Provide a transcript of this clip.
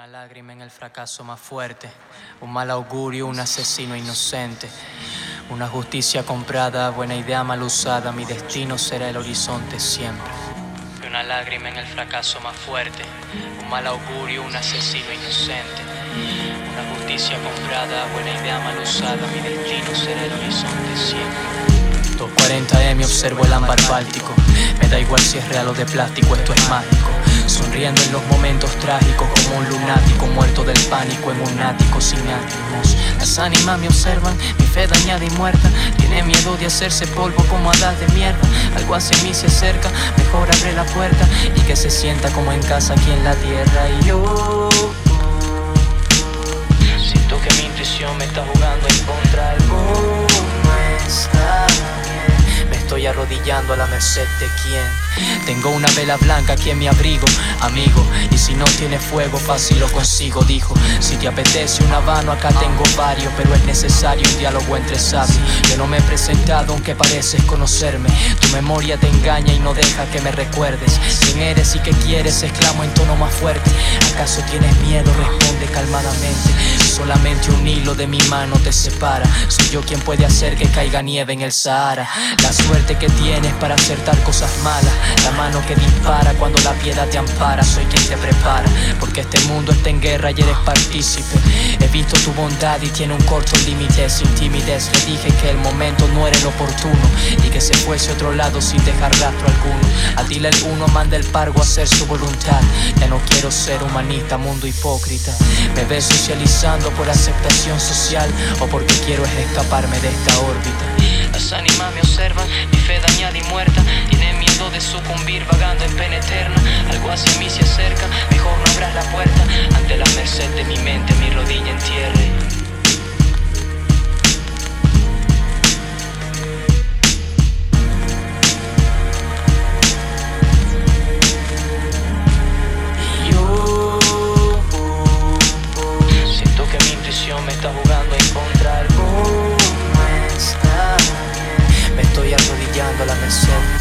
Una lágrima en el fracaso más fuerte, un mal augurio, un asesino inocente, una justicia comprada, buena idea mal usada, mi destino será el horizonte siempre. Una lágrima en el fracaso más fuerte, un mal augurio, un asesino inocente, una justicia comprada, buena idea mal usada, mi destino será el horizonte siempre. 240M observo el ámbar báltico, me da igual si es real o de plástico, esto es mágico. Sonriendo en los momentos trágicos como un lunático muerto del pánico en un ático sin ánimos. Las ánimas me observan, mi fe dañada y muerta. Tiene miedo de hacerse polvo como hadas de mierda. Algo hacia mí se acerca, mejor abre la puerta y que se sienta como en casa aquí en la tierra. Y yo arrodillando a la merced de quién. Tengo una vela blanca aquí en mi abrigo, amigo. Y si no tiene fuego, fácil lo consigo, dijo. Si te apetece un habano, acá tengo varios, pero es necesario un diálogo entre sabios. Yo no me he presentado, aunque pareces conocerme. Tu memoria te engaña y no deja que me recuerdes. ¿Quién eres y qué quieres? exclamo en tono más fuerte. ¿Acaso tienes miedo? Responde calmadamente. Solamente un hilo de mi mano te separa. Soy yo quien puede hacer que caiga nieve en el Sahara. La suerte que tienes para acertar cosas malas. La mano que dispara cuando la piedad te ampara. Soy quien te prepara. Porque este mundo está en guerra y eres partícipe. He visto tu bondad y tiene un corto límite sin timidez. Le dije que el momento no era el oportuno y que se fuese a otro lado sin dejar rastro alguno. A dile el uno manda el pargo a hacer su voluntad. Ya no quiero ser humanista, mundo hipócrita. Me ves socializando por aceptación social o porque quiero es escaparme de esta órbita ánimas me observan, mi fe dañada y muerta, tiene miedo de sucumbir vagando en pena eterna, algo hacia mí se acerca, mejor no abras la puerta ante la merced de mi mente. myself